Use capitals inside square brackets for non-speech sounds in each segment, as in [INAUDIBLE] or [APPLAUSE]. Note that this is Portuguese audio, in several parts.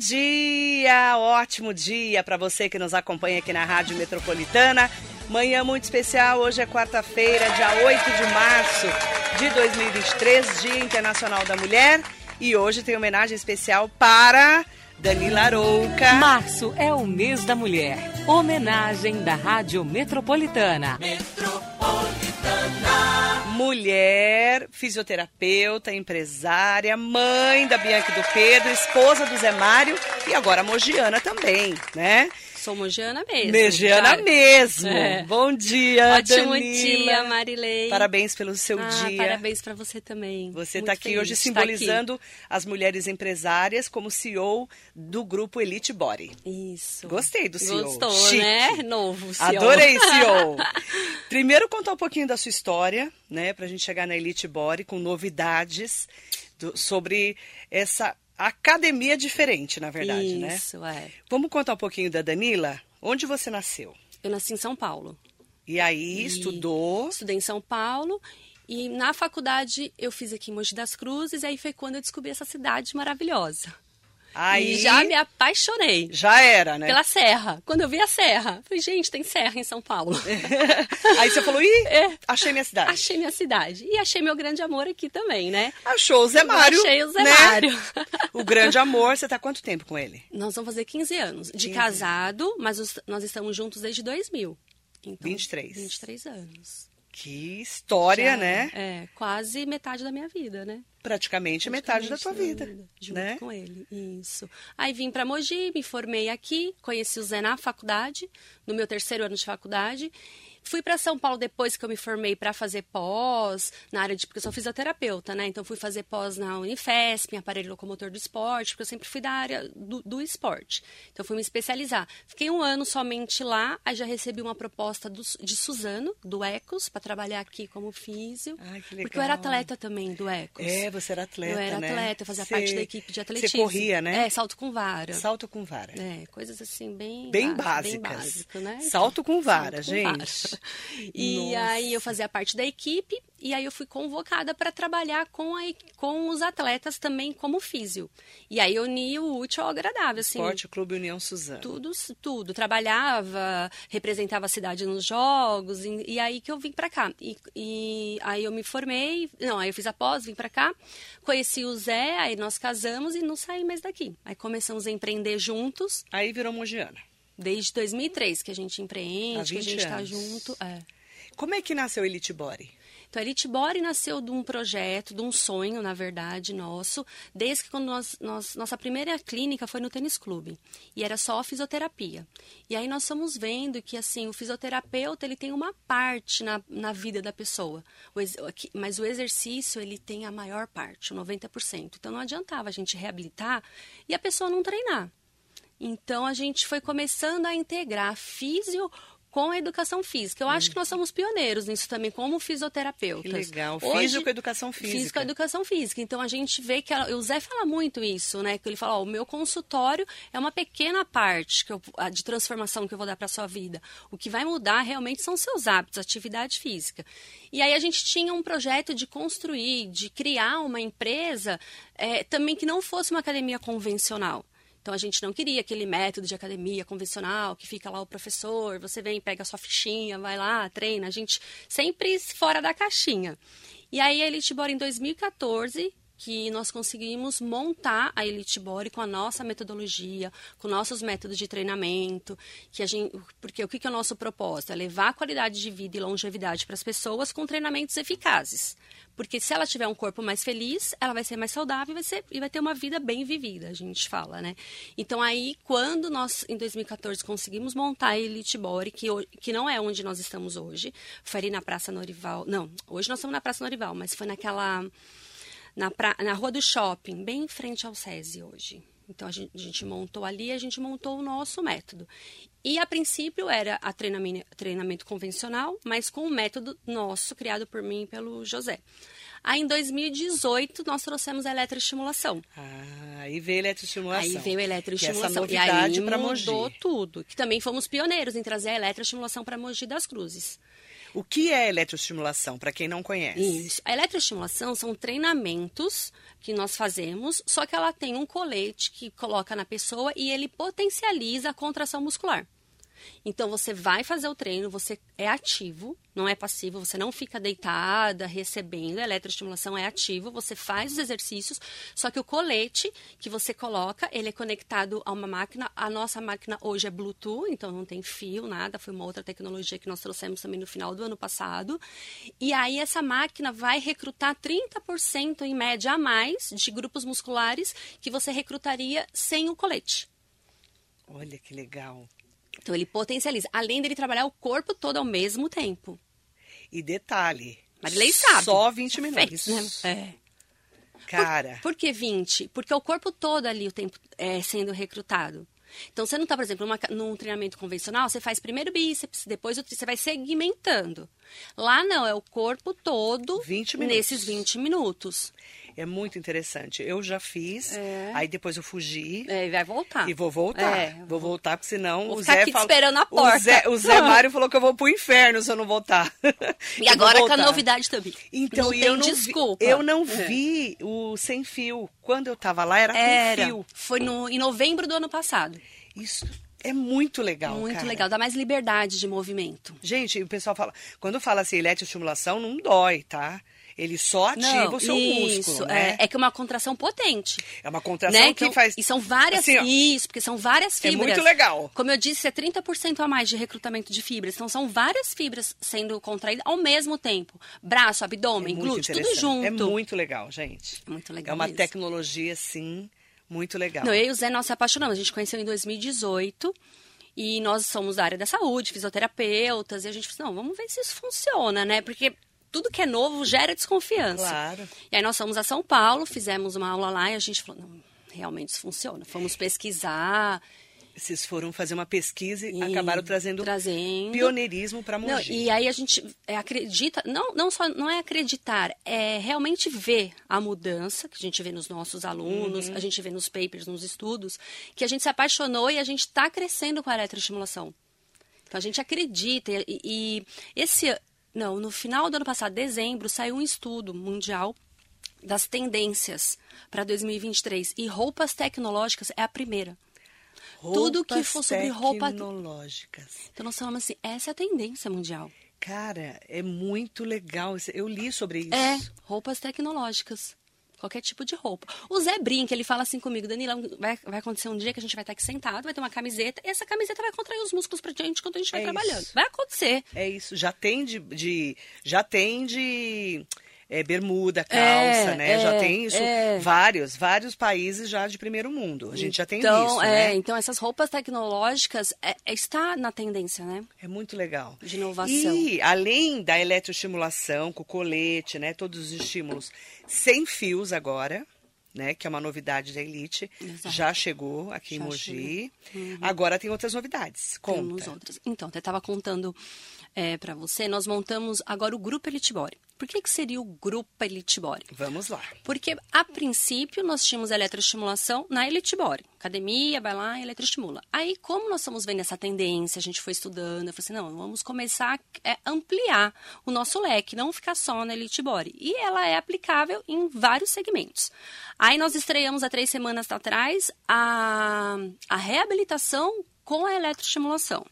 dia, ótimo dia para você que nos acompanha aqui na Rádio Metropolitana. Manhã muito especial, hoje é quarta-feira, dia 8 de março de 2023, Dia Internacional da Mulher. E hoje tem homenagem especial para Danila Arouca. Março é o mês da mulher. Homenagem da Rádio Metropolitana. Metropolitana. Mulher, fisioterapeuta, empresária, mãe da Bianca e do Pedro, esposa do Zé Mário e agora mogiana também, né? Sou mogiana mesmo. Mogiana mesmo. É. Bom dia, Ótimo Danila. dia, Marilei. Parabéns pelo seu ah, dia. Parabéns para você também. Você está aqui hoje simbolizando aqui. as mulheres empresárias como CEO do grupo Elite Body. Isso. Gostei do CEO. Gostou, Chique. né? Novo CEO. Adorei, CEO. [LAUGHS] Primeiro contar um pouquinho da sua história, né, para a gente chegar na Elite Body com novidades do, sobre essa academia diferente, na verdade, Isso, né? Isso, é. Vamos contar um pouquinho da Danila? Onde você nasceu? Eu nasci em São Paulo. E aí, E estudou? Estudei em São Paulo. E na faculdade eu fiz aqui em Mogi das Cruzes, e aí foi quando eu descobri essa cidade maravilhosa. Aí, E já me apaixonei. já era, né? Pela serra. Quando eu vi a serra, falei, gente, tem serra em São Paulo. [LAUGHS] Aí você falou, ih, É. achei minha cidade. Achei minha cidade. E achei meu grande amor aqui também, né? Achou o Zé Mário. Achei o Zé né? Mário. O grande amor, você tá quanto tempo com ele? Nós vamos fazer 15 anos. De 15. casado, mas os- nós estamos juntos desde 2000. Então, 23. 23 anos. Que história, Já, né? É, quase metade da minha vida, né? Praticamente metade da tua Praticamente vida, Junto né? com ele, isso. Aí vim para Mogi, me formei aqui, conheci o Zé na faculdade, no meu terceiro ano de faculdade. Fui para São Paulo depois que eu me formei para fazer pós na área de. Porque eu sou fisioterapeuta, né? Então fui fazer pós na Unifesp, em aparelho locomotor do esporte, porque eu sempre fui da área do, do esporte. Então fui me especializar. Fiquei um ano somente lá, aí já recebi uma proposta do- de Suzano, do Ecos, para trabalhar aqui como físio. Ai, que Porque eu era legal. atleta também do Ecos. É, você era atleta, Eu era né? atleta, eu fazia parte da equipe de atletismo. Você corria, né? É, salto com vara. Salto com vara. É, coisas assim bem, Bem básicas. Bem básico, né? Salto com vara, Salto com gente. vara. E Nossa. aí eu fazia parte da equipe e aí eu fui convocada para trabalhar com, a, com os atletas também como físio. E aí eu uni o útil ao agradável, assim. Esporte Clube União Suzano. Tudo, tudo. Trabalhava, representava a cidade nos jogos, e, e aí que eu vim pra cá. E, e aí eu me formei, não, aí eu fiz a pós, vim pra cá, conheci o Zé, aí nós casamos e não saí mais daqui. Aí começamos a empreender juntos, Aí virou mogiana. Desde 2003 que a gente empreende, que a 20 gente tá anos. junto. É. Como é que nasceu Elite Body? Então, a Elite Body nasceu de um projeto, de um sonho, na verdade, nosso, desde que quando nós, nós- nossa primeira clínica foi no tênis clube. E era só fisioterapia. E aí nós fomos vendo que, assim, o fisioterapeuta, ele tem uma parte na, na vida da pessoa. O ex- mas o exercício, ele tem a maior parte, o 90%. Então, não adiantava a gente reabilitar e a pessoa não treinar. Então a gente foi começando a integrar físio com a educação física. Eu acho que nós somos pioneiros nisso também, como fisioterapeutas. Que legal. Físico e educação física. Físico e educação física. Então a gente vê que ela- o Zé fala muito isso, né? Que ele fala, ó, o meu consultório é uma pequena parte que eu- de transformação que eu vou dar para sua vida. O que vai mudar realmente são seus hábitos, atividade física. E aí a gente tinha um projeto de construir, de criar uma empresa eh, também que não fosse uma academia convencional. Então a gente não queria aquele método de academia convencional que fica lá o professor, você vem, pega a sua fichinha, vai lá, treina. A gente sempre fora da caixinha. E aí a Elite Body em 2014 que nós conseguimos montar a Elite Body com a nossa metodologia, com nossos métodos de treinamento, que a gente, porque o que é o nosso propósito? É levar a qualidade de vida e longevidade para as pessoas com treinamentos eficazes. Porque se ela tiver um corpo mais feliz, ela vai ser mais saudável e vai, ser, e vai ter uma vida bem vivida, a gente fala, né? Então aí, quando nós, em 2014, conseguimos montar a Elite Body, que, que não é onde nós estamos hoje, foi ali na Praça Norival, não, hoje nós estamos na Praça Norival, mas foi naquela na, pra- na rua do shopping, bem em frente ao SESI hoje. Então a gente, a gente montou ali, a gente montou o nosso método. E a princípio era a treinamento, treinamento convencional, mas com o método nosso, criado por mim e pelo José. Aí em 2018 nós trouxemos a eletroestimulação. Ah, aí veio a eletroestimulação. Aí veio a eletroestimulação. É essa novidade e aí mudou Mogi. tudo. Que também fomos pioneiros em trazer a eletroestimulação para Mogi das Cruzes. O que é eletroestimulação, para quem não conhece? Isso. A eletroestimulação são treinamentos que nós fazemos, só que ela tem um colete que coloca na pessoa e ele potencializa a contração muscular. Então você vai fazer o treino, você é ativo, não é passivo, você não fica deitada recebendo. A eletroestimulação é ativo, você faz os exercícios, só que o colete que você coloca, ele é conectado a uma máquina. A nossa máquina hoje é Bluetooth, então não tem fio, nada. Foi uma outra tecnologia que nós trouxemos também no final do ano passado. E aí essa máquina vai recrutar 30% em média a mais de grupos musculares que você recrutaria sem o colete. Olha que legal. Então ele potencializa, além dele trabalhar o corpo todo ao mesmo tempo. E detalhe. Marilei sabe. Só 20 minutos. Fez, né? É. Cara. Por, por, que 20? Porque o corpo todo ali o tempo é sendo recrutado. Então, você não está, por exemplo, numa, num treinamento convencional, você faz primeiro bíceps, depois o você vai segmentando. Lá não, é o corpo todo 20 nesses 20 minutos. É muito interessante. Eu já fiz, é. aí depois eu fugi. É, e vai voltar. E vou voltar. É, vou voltar, porque senão vou o Zé aqui fala, esperando a porta. O Zé, o [LAUGHS] Zé Mário falou que eu vou pro inferno se eu não voltar. [LAUGHS] E agora com a novidade também. Então, não eu tem não desculpa. Vi, eu não É. vi o sem fio. Quando eu tava lá era, Era. com fio. Foi no, em novembro do ano passado. Isso é muito legal, Muito cara. legal. Dá mais liberdade de movimento. Gente, o pessoal fala, quando fala assim, eletroestimulação, não dói, tá? Ele só ativa Não, o seu isso, músculo, né? é, é que é uma contração potente. É uma contração né? que faz... E são várias. Assim, ó, isso, porque são várias É fibras. muito legal. Como eu disse, é 30% a mais de recrutamento de fibras. Então são várias fibras sendo contraídas ao mesmo tempo. Braço, abdômen, É glúteo, tudo interessante. junto. É muito legal, gente. É muito legal É uma mesmo. tecnologia, sim, muito legal. Não, eu e o Zé, nós se apaixonamos. A gente conheceu em 2018 e nós somos da área da saúde, fisioterapeutas, e a gente falou, não, vamos ver se isso funciona, né? Porque tudo que é novo gera desconfiança. Claro. E aí nós fomos a São Paulo, fizemos uma aula lá e a gente falou, não, realmente isso funciona. Fomos pesquisar. Vocês foram fazer uma pesquisa e, E acabaram trazendo, trazendo. pioneirismo para Não, Mogi. e aí a gente é, acredita, não, não só não é acreditar, é realmente ver a mudança que a gente vê nos nossos alunos, Uhum. a gente vê nos papers, nos estudos, que a gente se apaixonou e a gente está crescendo com a eletroestimulação. Então a gente acredita e, e esse não, no final do ano passado, dezembro, saiu um estudo mundial das tendências para 2023 e roupas tecnológicas é a primeira. tudo que for sobre roupa- tecnológicas. Então nós falamos assim, essa é a tendência mundial. Cara, é muito legal. Eu li sobre isso. É, roupas tecnológicas. Qualquer tipo de roupa. O Zé brinca, ele fala assim comigo, Danila, vai, vai acontecer um dia que a gente vai estar aqui sentado, vai ter uma camiseta, e essa camiseta vai contrair os músculos pra gente enquanto a gente vai É trabalhando. isso. Vai acontecer. É isso. Já tem de. de- já tem de. É, bermuda, calça, É, né? já é, tem isso. é. Vários, vários países já de primeiro mundo. A gente já tem então, isso, é, né? então essas roupas tecnológicas é, é- está na tendência, né? É muito legal. De inovação. E além da eletroestimulação, com colete, né? Todos os estímulos sem fios agora, né? Que é uma novidade da Elite. Exato. Já chegou aqui em Já Mogi. Agora tem outras novidades. Temos Conta. outras. Então, eu estava contando é, para você, nós montamos agora o Grupo Elite Body. Por que, que seria o Grupo Elite Body? Vamos lá. Porque, a princípio, nós tínhamos eletroestimulação na Elite Body. Academia, vai lá e eletroestimula. Aí, como nós estamos vendo essa tendência, a gente foi estudando, eu falei assim, não, vamos começar a é, ampliar o nosso leque, não ficar só na Elite Body. E ela é aplicável em vários segmentos. Aí, nós estreamos há três semanas atrás a, a reabilitação com a eletroestimulação.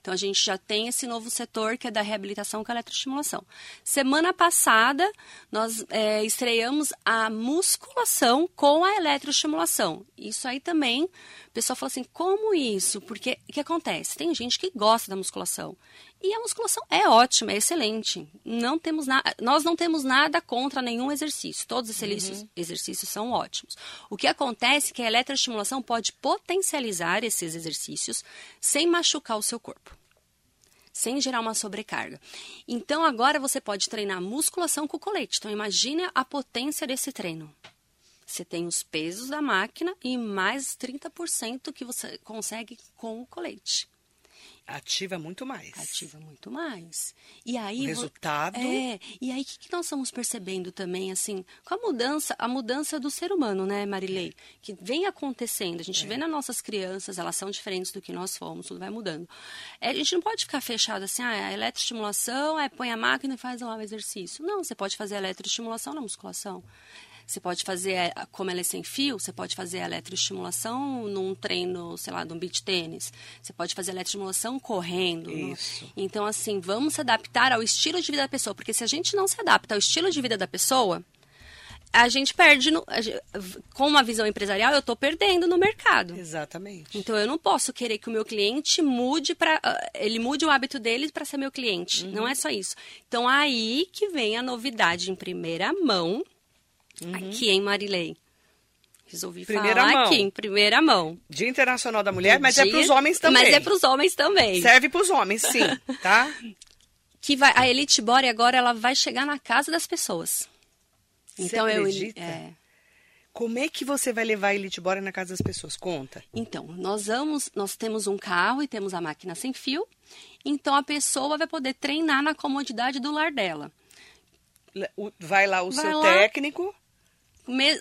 Então, a gente já tem esse novo setor que é da reabilitação com eletroestimulação. Semana passada, nós é, estreamos a musculação com a eletroestimulação. Isso aí também, o pessoal fala assim, como isso? Porque o que acontece? Tem gente que gosta da musculação. E a musculação é ótima, é excelente. Não temos na... Nós não temos nada contra nenhum exercício. Todos os exercícios, exercícios são ótimos. O que acontece é que a eletroestimulação pode potencializar esses exercícios sem machucar o seu corpo. Sem gerar uma sobrecarga. Então agora você pode treinar musculação com o colete. Então imagine a potência desse treino. Você tem os pesos da máquina e mais 30% que você consegue com o colete. Ativa muito mais. Ativa muito mais. E aí o resultado. É. E aí o que, que, nós estamos percebendo também, assim, com a mudança, a mudança do ser humano, né, Marilei? Que vem acontecendo. A gente é. vê nas nossas crianças, elas são diferentes do que nós fomos, tudo vai mudando. É, a gente não pode ficar fechado assim, ah, a eletroestimulação é põe a máquina e faz lá o exercício. Não, você pode fazer a eletroestimulação na musculação. Você pode fazer, é, como ela é sem fio, você pode fazer eletroestimulação num treino, sei lá, de um beach tênis. Você pode fazer eletroestimulação correndo. Isso. No... Então, assim, vamos se adaptar ao estilo de vida da pessoa. Porque se a gente não se adapta ao estilo de vida da pessoa, a gente perde, no, com uma visão empresarial, eu estou perdendo no mercado. Exatamente. Então eu não posso querer que o meu cliente mude para ah, ele mude o hábito dele para ser meu cliente. Uhum. Não é só isso. Então aí que vem a novidade em primeira mão uhum. aqui em Marilei. Resolvi primeira falar mão. aqui em primeira mão. Dia Internacional da Mulher, mas é Dia, é para os homens também. Mas é para os homens também. Serve para os homens, sim, [LAUGHS] tá? que vai, a Elite Body agora ela vai chegar na casa das pessoas. Então você acredita? eu é, como é que você vai levar a Elite Body na casa das pessoas? Conta. Então, nós vamos, nós temos um carro e temos a máquina sem fio. Então a pessoa vai poder treinar na comodidade do lar dela. Vai lá o vai seu lá, técnico.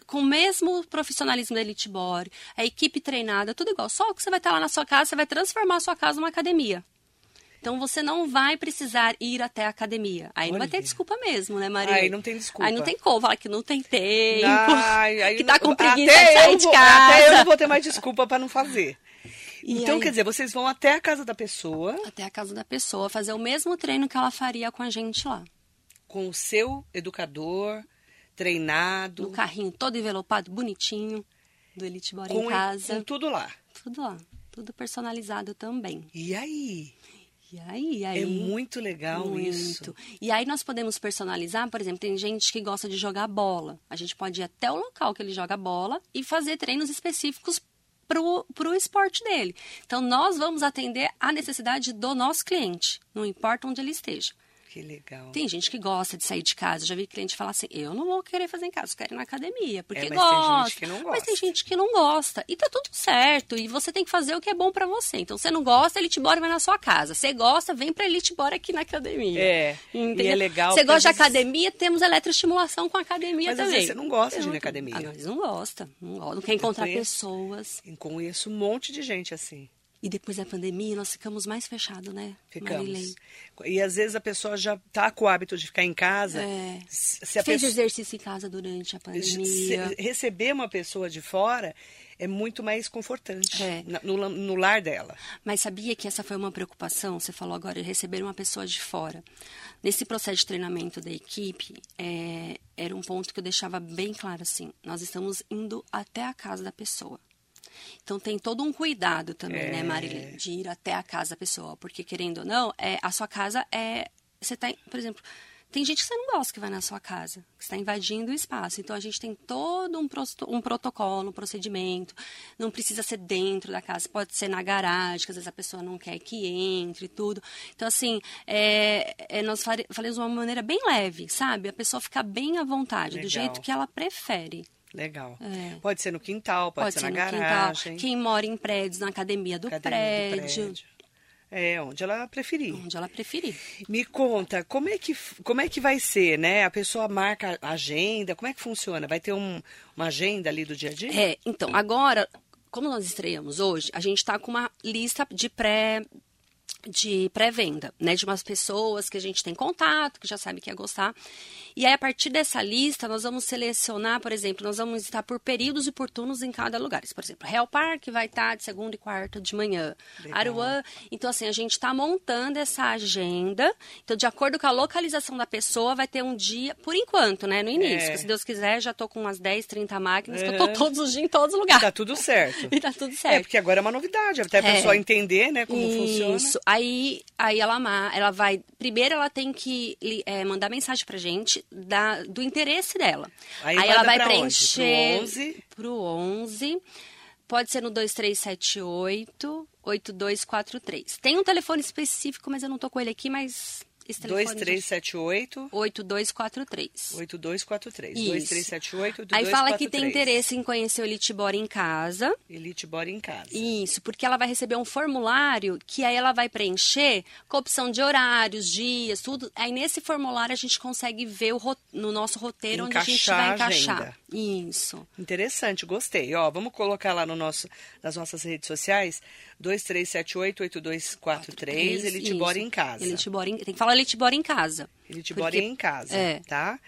Com o mesmo profissionalismo da Elite Body, a equipe treinada, tudo igual. Só que você vai estar lá na sua casa, você vai transformar a sua casa numa academia. Então você não vai precisar ir até a academia. Aí Olha. não vai ter desculpa mesmo, né, Maria? Aí não tem desculpa. Aí não tem como falar que não tem tempo, Ai, aí que tá com preguiça de sair de vou, casa. Até eu não vou ter mais desculpa para não fazer. E então, aí, quer dizer, vocês vão até a casa da pessoa. Até a casa da pessoa, fazer o mesmo treino que ela faria com a gente lá com o seu educador treinado. No carrinho todo envelopado, bonitinho, do Elite Bora em casa. Com tudo lá. Tudo lá. Tudo personalizado também. E aí? E aí, aí, é muito legal muito. isso. E aí nós podemos personalizar, por exemplo, tem gente que gosta de jogar bola. A gente pode ir até o local que ele joga bola e fazer treinos específicos para o esporte dele. Então, nós vamos atender a necessidade do nosso cliente, não importa onde ele esteja. Que legal. Tem gente que gosta de sair de casa. Já vi cliente falar assim: eu não vou querer fazer em casa, eu quero ir na academia. Porque é, mas gosta. Tem gente que não gosta. Mas tem gente que não gosta. E tá tudo certo. E você tem que fazer o que é bom para você. Então, você não gosta, Elite Bora vai na sua casa. Você gosta, vem pra Elite Bora aqui na academia. É. Entendeu? E é legal. Você gosta de academia, temos eletroestimulação com academia mas, também. Mas você não gosta de ir na academia. Ah, não gosta. Não, gosta, não quer encontrar conheço, pessoas. Eu conheço um monte de gente assim. E depois da pandemia, nós ficamos mais fechados, né? Ficamos. Marilei? E às vezes a pessoa já está com o hábito de ficar em casa. É. Se Fez pessoa... exercício em casa durante a pandemia. Se receber uma pessoa de fora é muito mais confortante é. no, no, lar dela. Mas sabia que essa foi uma preocupação? Você falou agora, receber uma pessoa de fora. Nesse processo de treinamento da equipe, é, era um ponto que eu deixava bem claro assim: nós estamos indo até a casa da pessoa. Então tem todo um cuidado também, né, é... né, Marilyn, de ir até a casa da pessoa, porque querendo ou não, é a sua casa é você tá, por exemplo, tem gente que você não gosta que vai na sua casa, que está invadindo o espaço. Então a gente tem todo um, um protocolo, um procedimento. Não precisa ser dentro da casa, pode ser na garagem, que às vezes a pessoa não quer que entre e tudo. Então, assim, é, é, nós falamos de uma maneira bem leve, sabe? A pessoa fica bem à vontade, Legal. do jeito que ela prefere. Legal. É. Pode ser no quintal, pode, pode ser, ser, na garagem. Quintal. Quem mora em prédios, na academia do, academia prédio. do prédio. É, onde ela preferir. Onde ela preferir. Me conta, como é que, como é que vai ser, né? A pessoa marca a agenda, como é que funciona? Vai ter um, uma agenda ali do dia a dia? É, então, agora, como nós estreamos hoje, a gente está com uma lista de pré de pré-venda, né, de umas pessoas que a gente tem contato, que já sabe que ia gostar. E aí, a partir dessa lista, nós vamos selecionar, por exemplo, nós vamos estar por períodos e por turnos em cada lugar. Por exemplo, Real Park vai estar de segunda e quarta de manhã. Legal. Aruan. Então, assim, a gente está montando essa agenda. Então, de acordo com a localização da pessoa, vai ter um dia, por enquanto, né, no início. É. se Deus quiser, já estou com umas 10, 30 máquinas, que eu estou todos os dias em todos os lugares. Tá tudo certo. [LAUGHS] e tá tudo certo. É, porque agora é uma novidade, até a é. pessoa entender, né, como Isso. funciona. Isso. Aí, aí ela, ela vai. Primeiro, ela tem que é, mandar mensagem pra gente da, do interesse dela. Aí, aí ela vai preencher. Onde? Pro 11. Pro 11. Pode ser no 2378 8243. Tem um telefone específico, mas eu não tô com ele aqui, mas esse telefone. 2378 8243. 8243. Isso. 2378 Aí fala que tem interesse em conhecer o Elite Bora em casa. Elite Bora em casa. Isso, porque ela vai receber um formulário que aí ela vai preencher com opção de horários, dias, tudo. Aí nesse formulário a gente consegue ver o no nosso roteiro onde a gente Encaixar vai encaixar. agenda. Isso. Interessante, gostei. Ó, vamos colocar lá no nosso, nas nossas redes sociais, 2378-8243, Elite Isso. Bora em casa. Elite Bora em- Tem que falar Bora em casa. Elite Porque- Bora em casa, é. tá?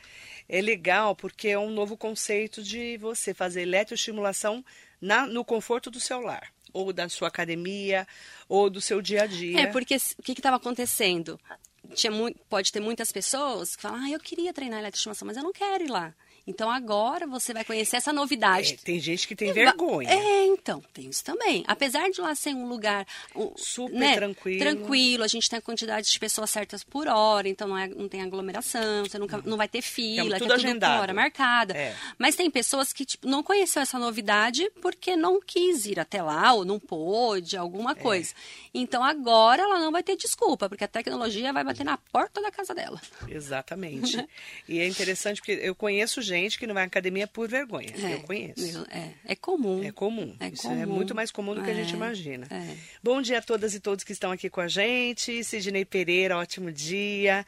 É legal porque é um novo conceito de você fazer eletroestimulação na, no conforto do seu lar. Ou da sua academia, ou do seu dia a dia. É, porque o que estava acontecendo? Tinha mui- pode ter muitas pessoas que falam, ah, eu queria treinar eletroestimação, mas eu não quero ir lá. Então agora você vai conhecer essa novidade. É, tem gente que tem E vergonha. É, então, tem isso também. Apesar de lá ser um lugar um, Super né, tranquilo. tranquilo, a gente tem a quantidade de pessoas certas por hora, então não, é- não tem aglomeração, você nunca, não vai ter fila, tudo é tudo agendado. com hora marcada. É. Mas tem pessoas que tipo, não conheceu essa novidade porque não quis ir até lá ou não pôde, É. alguma coisa. Então agora ela não vai ter desculpa, porque a tecnologia vai bater na porta da casa dela. Exatamente. e é interessante porque eu conheço gente que não vai à academia por vergonha. eu conheço. É, é comum. É comum. É Isso é comum. muito mais comum do que a gente É, imagina. é. Bom dia a todas e todos que estão aqui com a gente. Sidney Pereira, ótimo dia.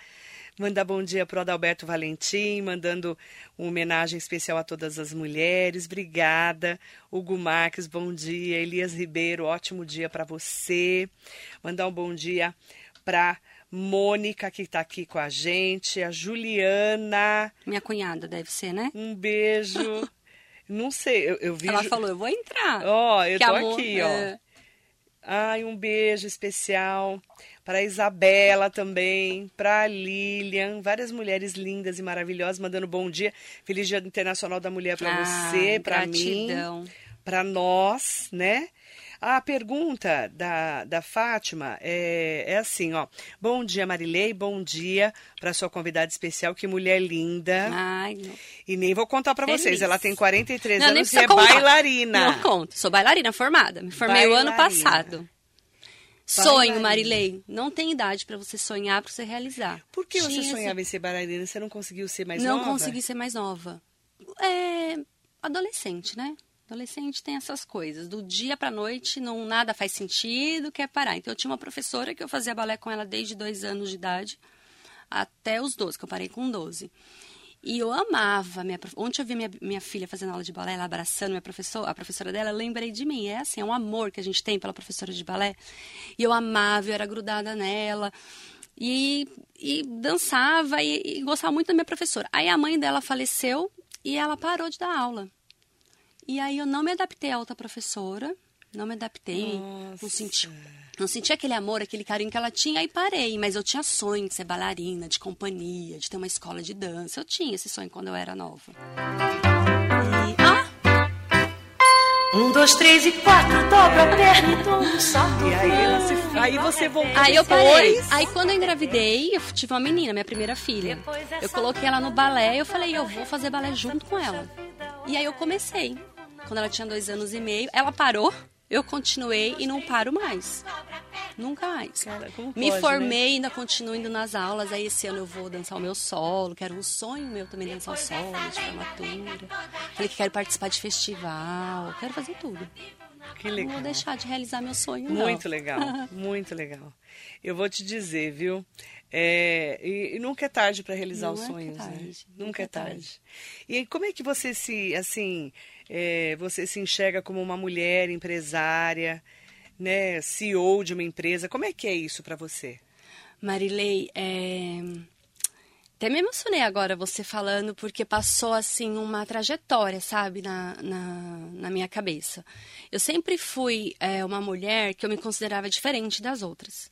Mandar bom dia para o Adalberto Valentim, mandando uma homenagem especial a todas as mulheres. Obrigada. Hugo Marques, bom dia. Elias Ribeiro, ótimo dia para você. Mandar um bom dia para Mônica, que está aqui com a gente. A Juliana, Minha cunhada deve ser, né? um beijo. Não sei, eu, eu vi. Ela falou, eu vou entrar. Ó, eu Que tô amor- aqui, ó. é. Ai, um beijo especial para Isabela também, para Lilian, várias mulheres lindas e maravilhosas mandando bom dia. Feliz Dia Internacional da Mulher para Ah, você, para mim, para nós, né? A pergunta da, da Fátima é, é assim, ó. Bom dia, Marilei. Bom dia para sua convidada especial. Que mulher linda. Ai, não. E nem vou contar para vocês. Ela tem 43 Não, anos e é contar. bailarina. Não conto. Sou bailarina formada. Me formei o ano Bailarina. passado. Sonho, Bailarina. Marilei. Não tem idade para você sonhar, para você realizar. Por que você Tinha esse- sonhava em ser bailarina? Você não conseguiu ser mais não nova? consegui ser mais nova. É adolescente, né? Adolescente tem essas coisas. Do dia pra noite, não nada faz sentido, quer parar. Então, eu tinha uma professora que eu fazia balé com ela desde dois anos de idade até os 12, que eu parei com 12. E eu amava minha. Ontem eu vi minha, minha filha fazendo aula de balé, ela abraçando minha professora, a professora dela, lembrei de mim. É assim, é um amor que a gente tem pela professora de balé. E eu amava, eu era grudada nela. E, e dançava e, e gostava muito da minha professora. Aí a mãe dela faleceu e ela parou de dar aula. E aí eu não me adaptei à outra professora, não me adaptei, não Nossa. senti, não senti aquele amor, aquele carinho que ela tinha, aí parei. Mas eu tinha sonho de ser bailarina, de companhia, de ter uma escola de dança. Eu tinha esse sonho quando eu era nova. E, ah, Um, dois, três e quatro, dobra a perna e um salto. E aí, ela se... aí você voltou Aí eu parei. depois. Aí quando eu engravidei, eu tive uma menina, minha primeira filha. Eu coloquei ela no balé e eu falei, eu vou fazer balé junto com ela. E aí eu comecei. Quando ela tinha dois anos e meio, ela parou, eu continuei e não paro mais. Nunca mais. Cara, Me pode, formei, ainda continuo indo nas aulas. Aí esse ano eu vou dançar o meu solo, que era um sonho meu também dançar o solo de formatura. Falei que quero participar de festival, quero fazer tudo. Que Não legal. vou deixar de realizar meu sonho, não. Muito legal, [LAUGHS] muito legal. Eu vou te dizer, viu? É, e, e nunca é tarde para realizar Nunca os é sonhos, né? tarde, Nunca, nunca é é tarde. tarde. E como é que você se, assim, é, você se enxerga como uma mulher empresária, né? CEO de uma empresa? Como é que é isso para você? Marilei, é... até me emocionei agora você falando, porque passou assim uma trajetória, sabe, na, na, na minha cabeça. Eu sempre fui é, uma mulher que eu me considerava diferente das outras.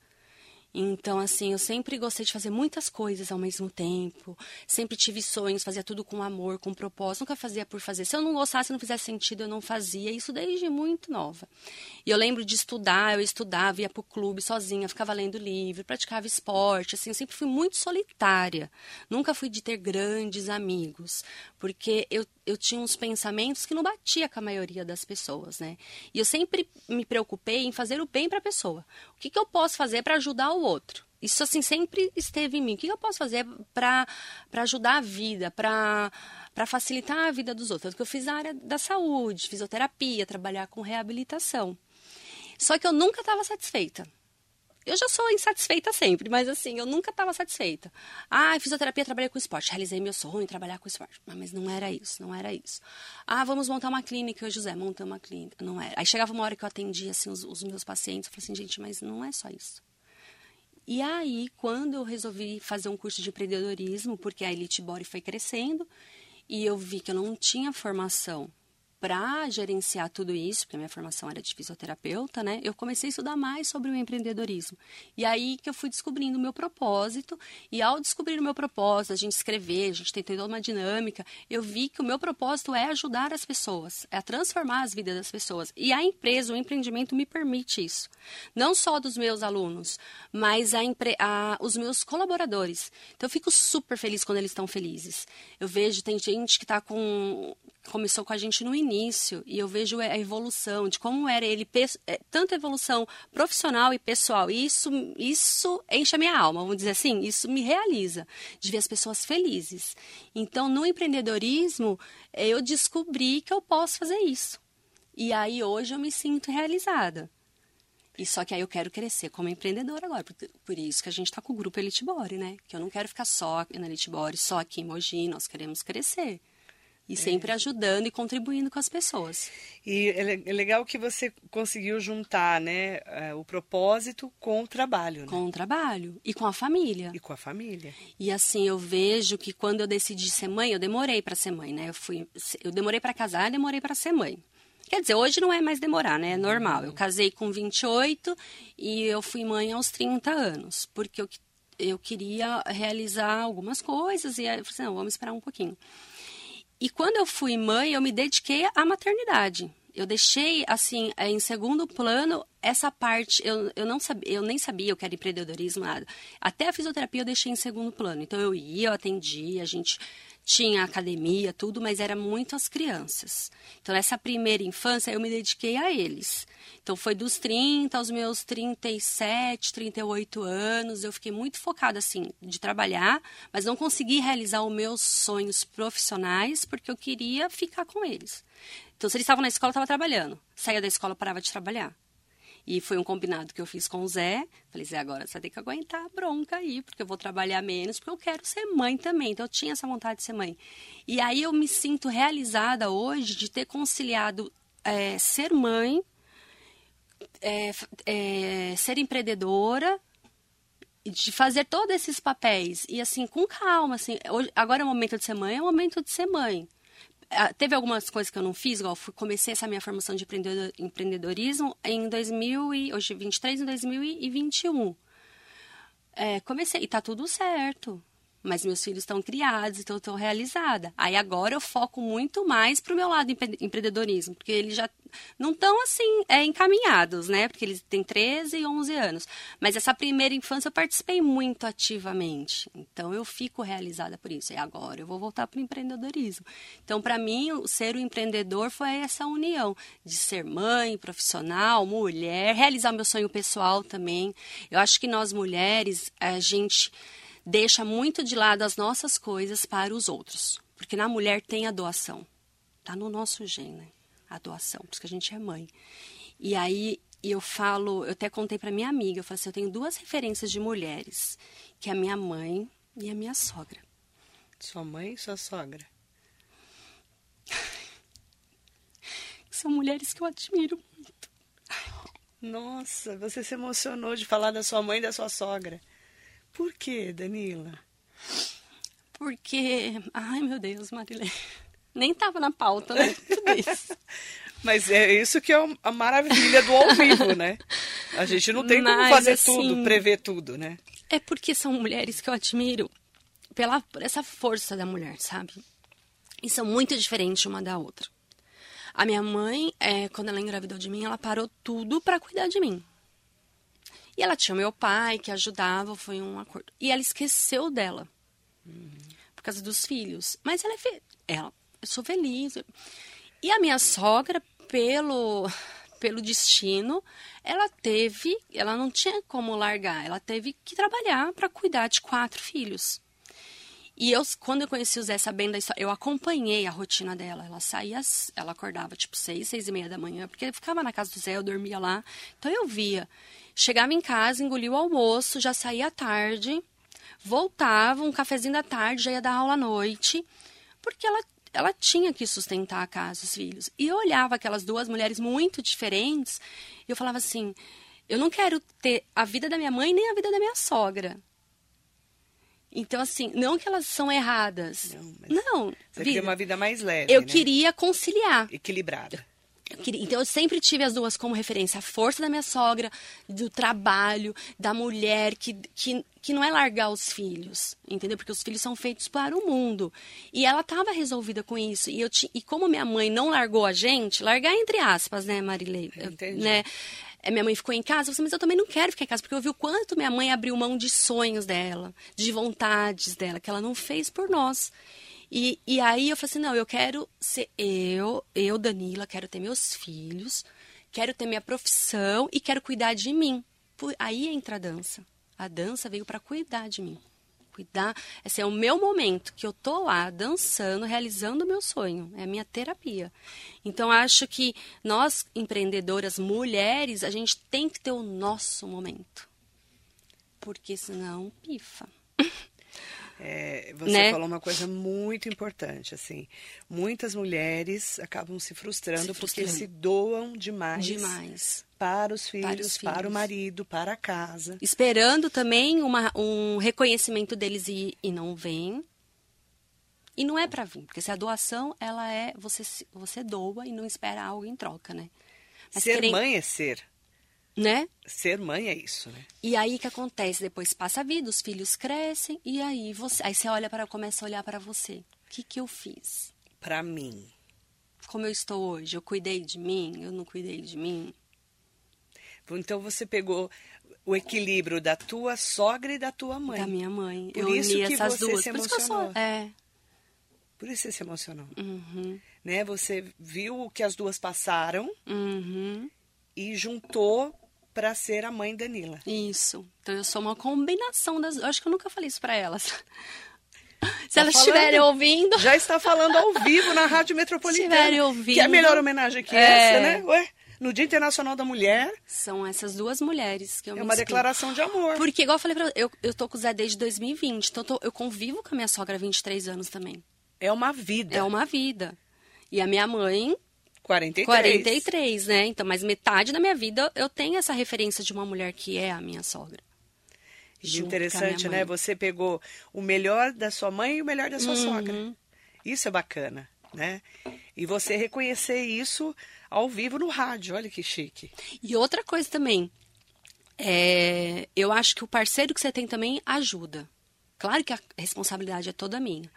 Então, assim, eu sempre gostei de fazer muitas coisas ao mesmo tempo. Sempre tive sonhos, fazia tudo com amor, com propósito. Nunca fazia por fazer. Se eu não gostasse, não fizesse sentido, eu não fazia. Isso desde muito nova. E eu lembro de estudar, eu estudava, ia pro clube sozinha, ficava lendo livro, praticava esporte. Assim, eu sempre fui muito solitária. Nunca fui de ter grandes amigos. Porque eu, eu tinha uns pensamentos que não batia com a maioria das pessoas, né? E eu sempre me preocupei em fazer o bem para a pessoa. O que, que eu posso fazer para ajudar o outro? Isso, assim, sempre esteve em mim. O que eu posso fazer para ajudar a vida, para facilitar a vida dos outros? Porque eu fiz a área da saúde, fisioterapia, trabalhar com reabilitação. Só que eu nunca estava satisfeita. Eu já sou insatisfeita sempre, mas assim, eu nunca estava satisfeita. Ah, fisioterapia, trabalhei com esporte, realizei meu sonho, trabalhar com esporte. Mas não era isso, não era isso. Ah, vamos montar uma clínica, eu, José, montar uma clínica. Não era. Aí chegava uma hora que eu atendia assim, os, os meus pacientes, eu falei assim, gente, mas não é só isso. E aí, quando eu resolvi fazer um curso de empreendedorismo, porque a Elite Body foi crescendo, e eu vi que eu não tinha formação para gerenciar tudo isso, porque a minha formação era de fisioterapeuta, né? Eu comecei a estudar mais sobre o empreendedorismo. E aí que eu fui descobrindo o meu propósito, e ao descobrir o meu propósito, a gente escrever, a gente tem toda uma dinâmica, eu vi que o meu propósito é ajudar as pessoas, é transformar as vidas das pessoas. E a empresa, o empreendimento me permite isso. Não só dos meus alunos, mas a, a os meus colaboradores. Então eu fico super feliz quando eles estão felizes. Eu vejo, tem gente que está com começou com a gente no início e eu vejo a evolução de como era ele é, tanto evolução profissional e pessoal e isso isso enche a minha alma vamos dizer assim isso me realiza de ver as pessoas felizes então no empreendedorismo eu descobri que eu posso fazer isso e aí hoje eu me sinto realizada e só que aí eu quero crescer como empreendedora agora. Por, por isso que a gente está com o grupo Elite Body, né? Que eu não quero ficar só na Elite Body, só aqui em Mogi. Nós queremos crescer. E sempre é. ajudando e contribuindo com as pessoas. E é, é legal que você conseguiu juntar né, é, o propósito com o trabalho. Né? Com o trabalho. E com a família. E com a família. E assim, eu vejo que quando eu decidi ser mãe, eu demorei para ser mãe, né? Eu, fui, eu demorei para casar e demorei para ser mãe. Quer dizer, hoje não é mais demorar, né? É normal. Eu casei com 28 e eu fui mãe aos 30 anos. Porque eu, eu queria realizar algumas coisas e aí eu falei assim, não, vamos esperar um pouquinho. E quando eu fui mãe, eu me dediquei à maternidade. Eu deixei, assim, em segundo plano, essa parte. Eu, eu, não sabia, eu nem sabia o que era empreendedorismo, nada. Até a fisioterapia eu deixei em segundo plano. Então eu ia, eu atendia, a gente tinha academia, tudo, mas era muito as crianças. Então, nessa primeira infância, eu me dediquei a eles. Então, foi dos 30 aos meus 37, 38 anos, eu fiquei muito focada, assim, de trabalhar, mas não consegui realizar os meus sonhos profissionais, porque eu queria ficar com eles. Então, se eles estavam na escola, eu estava trabalhando. Saía da escola, parava de trabalhar. E foi um combinado que eu fiz com o Zé. Falei, Zé, agora você ter que aguentar a bronca aí, porque eu vou trabalhar menos, porque eu quero ser mãe também. Então eu tinha essa vontade de ser mãe. E aí eu me sinto realizada hoje de ter conciliado é, ser mãe, é, é, ser empreendedora de fazer todos esses papéis e assim com calma assim hoje, agora é o momento de ser mãe é o momento de ser mãe teve algumas coisas que eu não fiz, igual comecei essa minha formação de empreendedorismo em 2000 e, hoje 23 em 2021. É, comecei e tá tudo certo mas meus filhos estão criados, então eu estou realizada. Aí agora eu foco muito mais para o meu lado empreendedorismo, porque eles já não estão assim é, encaminhados, né? Porque eles têm 13 e 11 anos. Mas essa primeira infância eu participei muito ativamente, então eu fico realizada por isso. E agora eu vou voltar para o empreendedorismo. Então, para mim, ser o empreendedor foi essa união de ser mãe, profissional, mulher, realizar meu sonho pessoal também. Eu acho que nós mulheres, a gente deixa muito de lado as nossas coisas para os outros. Porque na mulher tem a doação. Tá no nosso gene, né? a doação, por isso que a gente é mãe. E aí eu falo, eu até contei para minha amiga, eu falei assim, eu tenho duas referências de mulheres, que é a minha mãe e a minha sogra. Sua mãe e sua sogra? [LAUGHS] São mulheres que eu admiro muito. Nossa, você se emocionou de falar da sua mãe e da sua sogra. Por que, Danila? Porque, ai meu Deus, Marilene, nem estava na pauta, né? Tudo isso. [LAUGHS] Mas é isso que é a maravilha do ao vivo, né? A gente não tem Mas, como fazer assim, tudo, prever tudo, né? É porque são mulheres que eu admiro pela por essa força da mulher, sabe? E são muito diferentes uma da outra. A minha mãe, é, quando ela engravidou de mim, ela parou tudo para cuidar de mim. E ela tinha meu pai que ajudava, foi um acordo. E ela esqueceu dela. Uhum. Por causa dos filhos. Mas ela é fe... ela, eu sou feliz. E a minha sogra, pelo pelo destino, ela teve, ela não tinha como largar, ela teve que trabalhar para cuidar de quatro filhos. E eu, quando eu conheci o Zé, sabendo da história, eu acompanhei a rotina dela. Ela saía, ela acordava tipo seis, seis e meia da manhã, porque eu ficava na casa do Zé, eu dormia lá. Então eu via. Chegava em casa, engolia o almoço, já saía à tarde, voltava, um cafezinho da tarde, já ia dar aula à noite, porque ela, ela tinha que sustentar a casa, os filhos. E eu olhava aquelas duas mulheres muito diferentes, e eu falava assim: eu não quero ter a vida da minha mãe nem a vida da minha sogra. Então, assim, não que elas são erradas. Não, mas Não. Você vida. queria uma vida mais leve, Eu né? queria conciliar. Equilibrada. Então, eu sempre tive as duas como referência. A força da minha sogra, do trabalho, da mulher, que, que, que não é largar os filhos, entendeu? Porque os filhos são feitos para o mundo. E ela estava resolvida com isso. E, eu ti- e como minha mãe não largou a gente, largar entre aspas, né, Marilei? Entendi. Né? É, Minha mãe ficou em casa, eu falei, mas eu também não quero ficar em casa, porque eu vi o quanto minha mãe abriu mão de sonhos dela, de vontades dela, que ela não fez por nós. E, e aí eu falei assim, não, eu quero ser eu, eu, Danila, quero ter meus filhos, quero ter minha profissão e quero cuidar de mim. Aí entra a dança. A dança veio para cuidar de mim. Cuidar, esse é o meu momento, que eu tô lá dançando, realizando o meu sonho, é a minha terapia. Então acho que nós empreendedoras mulheres, a gente tem que ter o nosso momento. Porque senão pifa. [LAUGHS] É, você Né? falou uma coisa muito importante, assim. Muitas mulheres acabam se frustrando, Se porque frustrando. se doam demais, Demais. para os filhos, os para o filhos. marido, para a casa. esperando também uma- um reconhecimento deles e, e não vem. E não é para vir, porque se a doação ela é você você doa e não espera algo em troca, né? Mas ser querem- mãe é ser. Né? Ser mãe é isso, né? E aí o que acontece? Depois passa a vida, os filhos crescem e aí você, aí você olha para começa a olhar para você. O que que eu fiz? Para mim. Como eu estou hoje? Eu cuidei de mim? Eu não cuidei de mim? Então você pegou o equilíbrio da tua sogra e da tua mãe. Da minha mãe. Por eu isso uni que essas você duas. se Por isso que eu sou- emocionou. É. Por isso você se emocionou. Uhum. Né? Você viu o que as duas passaram Uhum. e juntou para ser a mãe Danila. Isso. Então eu sou uma combinação das. Eu acho que eu nunca falei isso pra elas. [LAUGHS] Se Tá elas falando? estiverem ouvindo. Já está falando ao vivo na Rádio [LAUGHS] Metropolitana. estiverem ouvindo. Que é a melhor homenagem que É. essa, né? Ué, no Dia Internacional da Mulher, São essas duas mulheres que eu é me uma declaração de amor. Porque, igual eu falei pra eu, eu tô com o Zé desde 2020. Então eu, tô- eu convivo com a minha sogra há 23 anos também. É uma vida. É uma vida. E a minha mãe, 43. 43, né? Então, mas metade da minha vida eu tenho essa referência de uma mulher que é a minha sogra. Interessante, minha né? Você pegou o melhor da sua mãe e o melhor da sua Uhum. sogra. Isso é bacana, né? E você reconhecer isso ao vivo no rádio. Olha que chique. E outra coisa também, é, eu acho que o parceiro que você tem também ajuda. Claro que a responsabilidade é toda minha.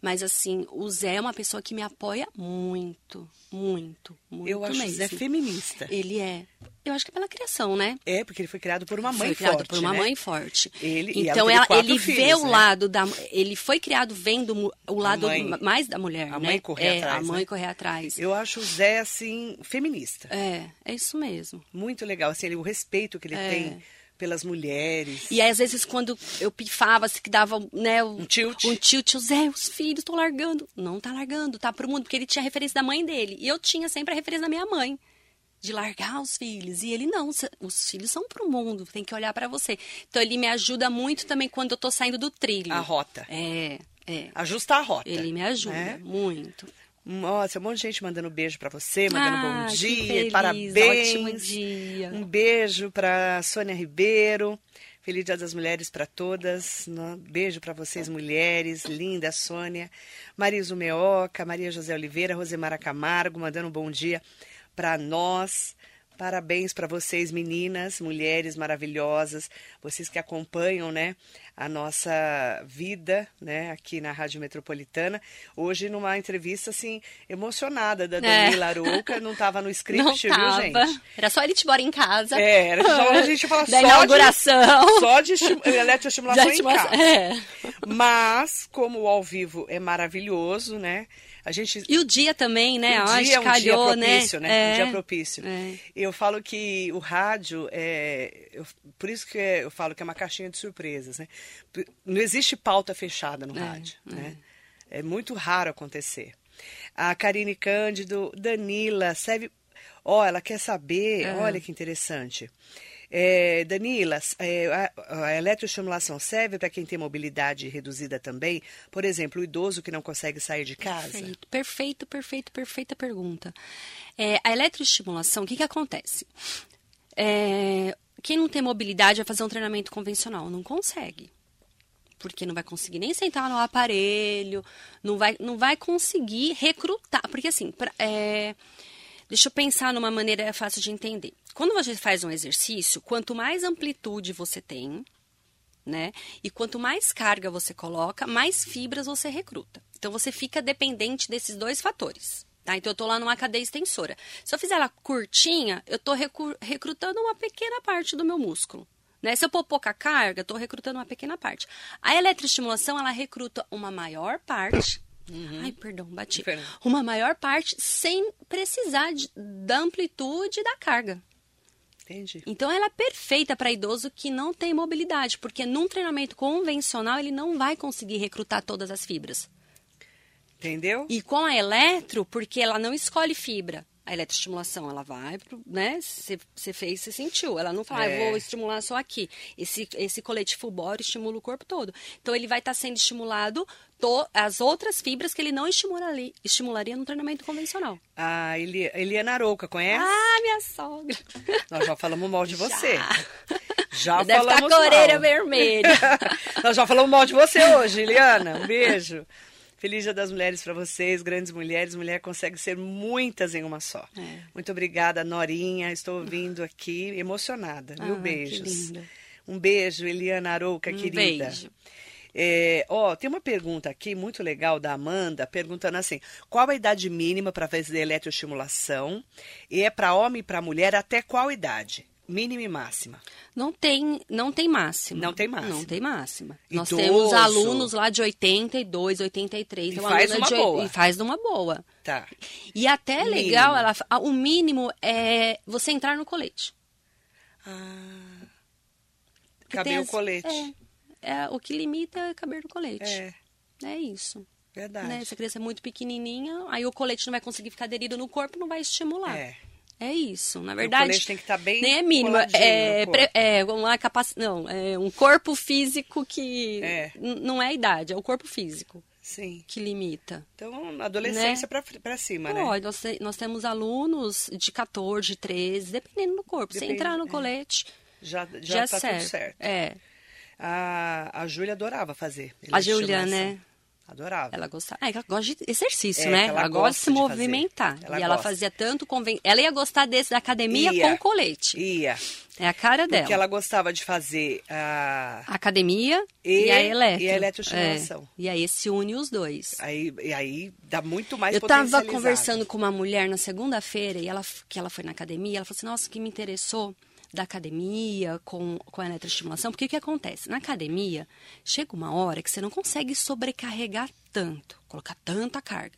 Mas assim, o Zé é uma pessoa que me apoia muito, muito, muito Eu acho mesmo. o Zé feminista. Ele é. Eu acho que é pela criação, né? É, porque ele foi criado por uma mãe foi criado forte, por uma né? mãe forte. Ele- ela então ela- quatro ele vê filhos, o né? lado da ele foi criado vendo o lado mais da mulher, A né? mãe correr é, atrás, a mãe né? correr atrás. Eu acho o Zé, assim, feminista. É, é isso mesmo. Muito legal, assim, ele- o respeito que ele É. tem pelas mulheres. E aí, às vezes, quando eu pifava, assim, que dava, né, o- Um tilt. Um tilt, o Zé, os filhos estão largando. Não tá largando, tá pro mundo, porque ele tinha a referência da mãe dele. E eu tinha sempre a referência da minha mãe. De largar os filhos. E ele, não, os filhos são pro mundo, tem que olhar pra você. Então, ele me ajuda muito também quando eu tô saindo do trilho. A rota. É, é. Ajustar a rota. Ele me ajuda né? muito. Nossa, um monte de gente mandando beijo pra você, mandando Ah, bom dia, feliz, parabéns. ótimo dia. Um beijo pra Sônia Ribeiro. Feliz Dia das Mulheres para todas. No- Beijo para vocês, mulheres. Linda, Sônia. Marisa Meoca, Maria José Oliveira, Rosemara Camargo, mandando um bom dia para nós. Parabéns para vocês, meninas, mulheres maravilhosas, vocês que acompanham, né, a nossa vida, né, aqui na Rádio Metropolitana. Hoje, numa entrevista, assim, emocionada da é. Arouca, não estava no script, não viu, tava. gente? Era só ele te bora em casa. É, era só a gente falar [LAUGHS] da só inauguração. De, só de eletroestimulação em casa. É. Mas, como o ao vivo é maravilhoso, né? A gente... E o dia também, né? O dia é um calhou, dia propício, né? né? É, um dia propício. É. Eu falo que o rádio, é, eu, por isso que eu falo que é uma caixinha de surpresas, né? Não existe pauta fechada no é, rádio, é. né? É muito raro acontecer. A Karine Cândido, Danila, serve... Ó, oh, ela quer saber, olha que interessante. É, Danila, é, a, a eletroestimulação serve para quem tem mobilidade reduzida também? Por exemplo, o idoso que não consegue sair de casa? Perfeito, perfeito, perfeito perfeita pergunta. É, a eletroestimulação, o que, que acontece? É, quem não tem mobilidade vai fazer um treinamento convencional, não consegue porque não vai conseguir nem sentar no aparelho, não vai, não vai conseguir recrutar. Porque assim, pra, é, deixa eu pensar numa maneira fácil de entender. Quando você faz um exercício, quanto mais amplitude você tem, né? E quanto mais carga você coloca, mais fibras você recruta. Então você fica dependente desses dois fatores. Tá? Então eu estou lá numa cadeia extensora. Se eu fizer ela curtinha, eu estou recrutando uma pequena parte do meu músculo. Né? Se eu pôr pouca carga, estou recrutando uma pequena parte. A eletroestimulação, ela recruta uma maior parte. Uhum. Ai, perdão, bati. Uma maior parte sem precisar de, da amplitude da carga. Entendi. Então ela é perfeita para idoso que não tem mobilidade, porque num treinamento convencional ele não vai conseguir recrutar todas as fibras. Entendeu? E com a eletro, porque ela não escolhe fibra a eletroestimulação, ela vai, né? Você fez, você sentiu. Ela não fala, é. ah, eu vou estimular só aqui. Esse, esse colete full body estimula o corpo todo. Então, ele vai estar tá sendo estimulado to, as outras fibras que ele não estimularia, estimularia no treinamento convencional. Ah, Eli, Eliana Arouca, conhece? Ah, minha sogra. Nós já falamos mal de você. Já, já Deve estar com a orelha vermelha. [LAUGHS] Nós já falamos mal de você hoje, Eliana. Um beijo. Feliz Dia das Mulheres para vocês, grandes mulheres. Mulher consegue ser muitas em uma só. É. Muito obrigada, Norinha. Estou ouvindo aqui emocionada. Ah, Mil beijos. Um beijo, Eliana Arouca, um querida. Beijo. É, ó, tem uma pergunta aqui muito legal da Amanda, perguntando assim: qual a idade mínima para fazer eletroestimulação? E é para homem e para mulher até qual idade? Mínima e máxima. Não tem, não tem máxima. Não tem máxima. Não tem máxima. Idoso. Nós temos alunos lá de 82, 83. E faz uma de, boa. E faz uma boa. Tá. E até mínimo. legal, ela, o mínimo é você entrar no colete. Ah. Caber o colete. É, é, o que limita é caber no colete. É. É isso. Verdade. Né? Se a criança é muito pequenininha, aí o colete não vai conseguir ficar aderido no corpo, não vai estimular. É. É isso, na verdade. O colete tem que estar tá bem nem é mínimo, é, é vamos lá, capac, não, é um corpo físico que é. não é a idade, é o corpo físico. Sim. Que limita. Então, adolescência né? para cima, né? Pode, nós, nós temos alunos de 14, 13, dependendo do corpo. Depende, Se entrar no é. colete, já, já, já tá certo. tudo certo. É. A, a Júlia adorava fazer. A Júlia, né? Adorava. Ela gostava. Ah, ela gosta de exercício, é, né? Ela, ela gosta de se movimentar. Ela e ela fazia tanto conven... Ela ia gostar desse da academia ia, com colete. Ia. É a cara dela. Porque ela gostava de fazer a, a academia e, e a eletro. E a eletroestimulação. É. E aí se une os dois. Aí, e aí dá muito mais Eu estava conversando com uma mulher na segunda-feira e ela que ela foi na academia, ela falou assim: "Nossa, que me interessou da academia com, com a eletroestimulação, porque o que acontece? Na academia, chega uma hora que você não consegue sobrecarregar tanto, colocar tanta carga.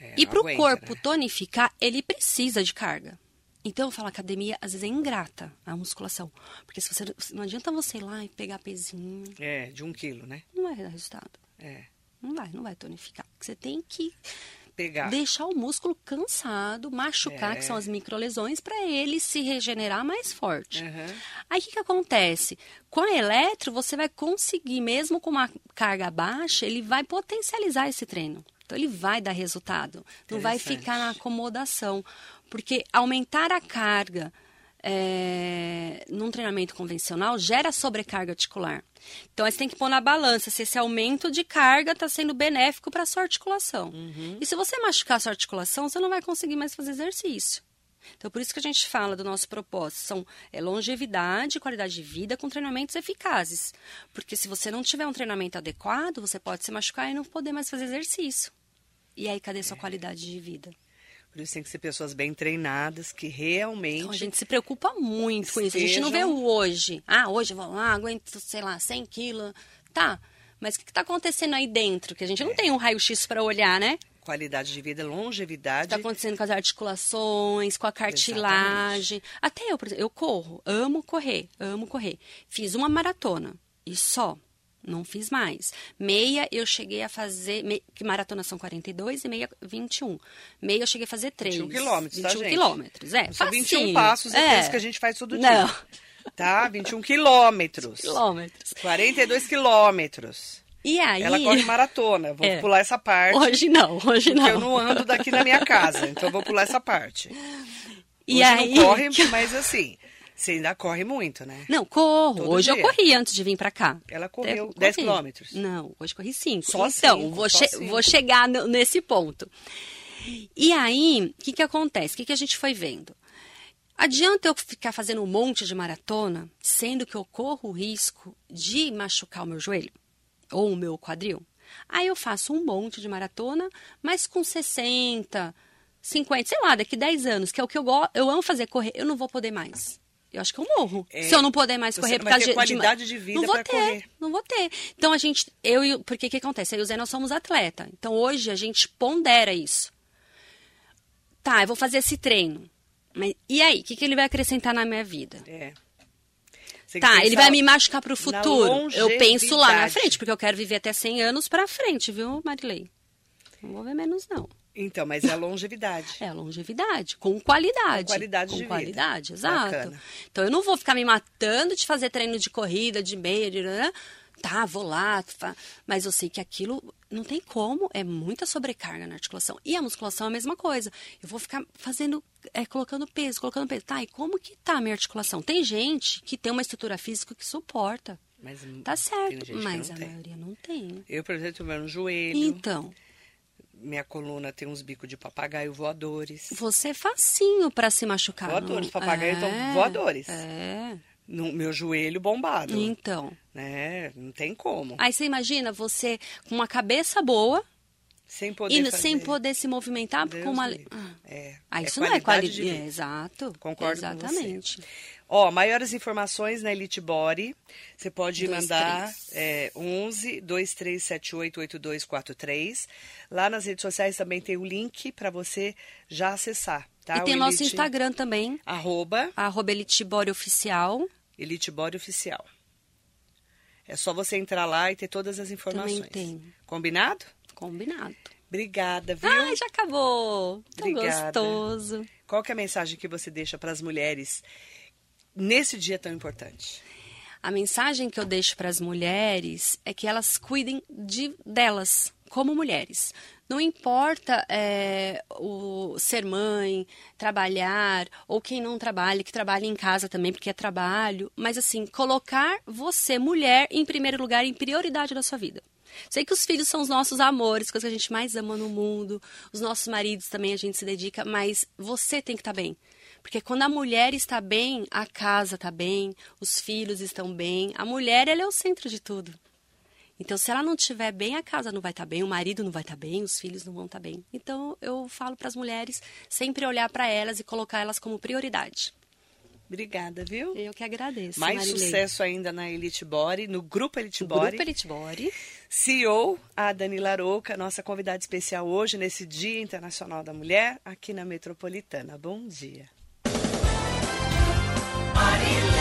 É, e para o corpo né? tonificar, ele precisa de carga. Então, eu falo, academia às vezes é ingrata a musculação. Porque se você não adianta você ir lá e pegar pezinho. É, de um quilo, né? Não vai dar resultado. É. Não vai, não vai tonificar. Você tem que Pegar. deixar o músculo cansado, machucar, é. que são as microlesões, para ele se regenerar mais forte. Uhum. Aí o que, que acontece? Com a eletro, você vai conseguir, mesmo com uma carga baixa, ele vai potencializar esse treino. Então ele vai dar resultado. Não vai ficar na acomodação. Porque aumentar a carga é, num treinamento convencional gera sobrecarga articular. Então, você tem que pôr na balança se esse aumento de carga está sendo benéfico para a sua articulação. Uhum. E se você machucar a sua articulação, você não vai conseguir mais fazer exercício. Então, por isso que a gente fala do nosso propósito. São é, longevidade, qualidade de vida com treinamentos eficazes. Porque se você não tiver um treinamento adequado, você pode se machucar e não poder mais fazer exercício. E aí, cadê sua qualidade de vida? Por isso tem que ser pessoas bem treinadas, que realmente. Então, a gente se preocupa muito com isso. A gente não vê Estejam- o hoje. Ah, hoje eu vou lá, aguento, sei lá, 100 quilos. Tá, mas o que está acontecendo aí dentro? Que a gente não tem um raio-x para olhar, né? Qualidade de vida, longevidade. está acontecendo com as articulações, com a cartilagem. Até eu, por exemplo, eu corro, amo correr, amo correr. Fiz uma maratona e só. Não fiz mais. Meia eu cheguei a fazer. me- que maratona são 42 e meia 21. Meia eu cheguei a fazer 3. 21 quilômetros, tá, 21 gente? quilômetros, é. São 21 facinho. passos, é, aqueles que a gente faz todo dia. Não, Tá? 21 quilômetros. quilômetros. 42 quilômetros. E aí. Ela corre maratona. Vou É. pular essa parte. Hoje não, hoje não. eu não ando daqui na minha casa. Então eu vou pular essa parte. E Hoje aí. não corre, [LAUGHS] mas assim, você ainda corre muito, né? Não, corro. Todo hoje eu dia. corri antes de vir pra cá. Ela Até correu corri. 10 quilômetros. Não, hoje corri 5. Só então, cinco, vou, só che- cinco. vou chegar no- nesse ponto. E aí, o que, que acontece? O que, que a gente foi vendo? Adianta eu ficar fazendo um monte de maratona, sendo que eu corro o risco de machucar o meu joelho ou o meu quadril? Aí eu faço um monte de maratona, mas com 60, 50, sei lá, daqui 10 anos, que é o que eu eu amo fazer correr, eu não vou poder mais. Eu acho que eu morro. É, se eu não poder mais correr por causa de, de- qualidade de vida não vou ter, correr. não vou ter. Então a gente, eu e o- porque o que acontece? Eu e o Zé nós somos atleta. Então hoje a gente pondera isso. Tá, eu vou fazer esse treino. Mas e aí, o que, que ele vai acrescentar na minha vida? É. Tá, ele vai me machucar pro na futuro. Eu penso lá na frente, porque eu quero viver até 100 anos pra frente, viu, Marilei? Não vou ver menos, não. Então, mas é a longevidade. É a longevidade, com qualidade. Com qualidade Com de vida. qualidade, exato. Bacana. Então eu não vou ficar me matando de fazer treino de corrida, de meia, tá, vou lá, mas eu sei que aquilo não tem como, é muita sobrecarga na articulação. E a musculação é a mesma coisa. Eu vou ficar fazendo, é, colocando peso, colocando peso. Tá, e como que tá a minha articulação? Tem gente que tem uma estrutura física que suporta. Mas Tá tem certo, mas a tem. maioria não tem. Eu, por exemplo, meu joelho, Então, minha coluna tem uns bicos de papagaio voadores. você é facinho pra se machucar. Voadores, não- papagaios é, tão voadores. É. No meu joelho bombado. Então. Né? Não tem como. Aí você imagina você com uma cabeça boa Sem poder e fazer. sem poder se movimentar Deus com uma. Ah, É. Ah, é isso não é qualidade. É, exato. Concordo com você. Ó, maiores informações na Elite Body. Você pode Dois, mandar é, 11 2378 8243. Lá nas redes sociais também tem o link para você já acessar, tá? e tem o nosso Elite- Instagram também, Arroba arroba Elitebody Oficial. Elite Body Oficial. É só você entrar lá e ter todas as informações. tem. Combinado? Combinado. Obrigada, viu? Ai, já acabou. Tão Obrigada. gostoso. Qual que é a mensagem que você deixa para as mulheres nesse dia tão importante? A mensagem que eu deixo para as mulheres é que elas cuidem de delas como mulheres. Não importa é, o ser mãe, trabalhar, ou quem não trabalha, que trabalha em casa também, porque é trabalho, mas assim, colocar você, mulher, em primeiro lugar, em prioridade da sua vida. Sei que os filhos são os nossos amores, coisa que a gente mais ama no mundo, os nossos maridos também a gente se dedica, mas você tem que estar bem. Porque quando a mulher está bem, a casa está bem, os filhos estão bem. A mulher, ela é o centro de tudo. Então, se ela não estiver bem, a casa não vai estar bem, o marido não vai estar bem, os filhos não vão estar bem. Então, eu falo para as mulheres sempre olhar para elas e colocar elas como prioridade. Obrigada, viu? Eu que agradeço. Mais Marilei. sucesso ainda na Elite Body, no Grupo Elite Body. Grupo Elite Body. CEO, a Dani Larouca, nossa convidada especial hoje, nesse Dia Internacional da Mulher, aqui na Metropolitana. Bom dia. Marilyn.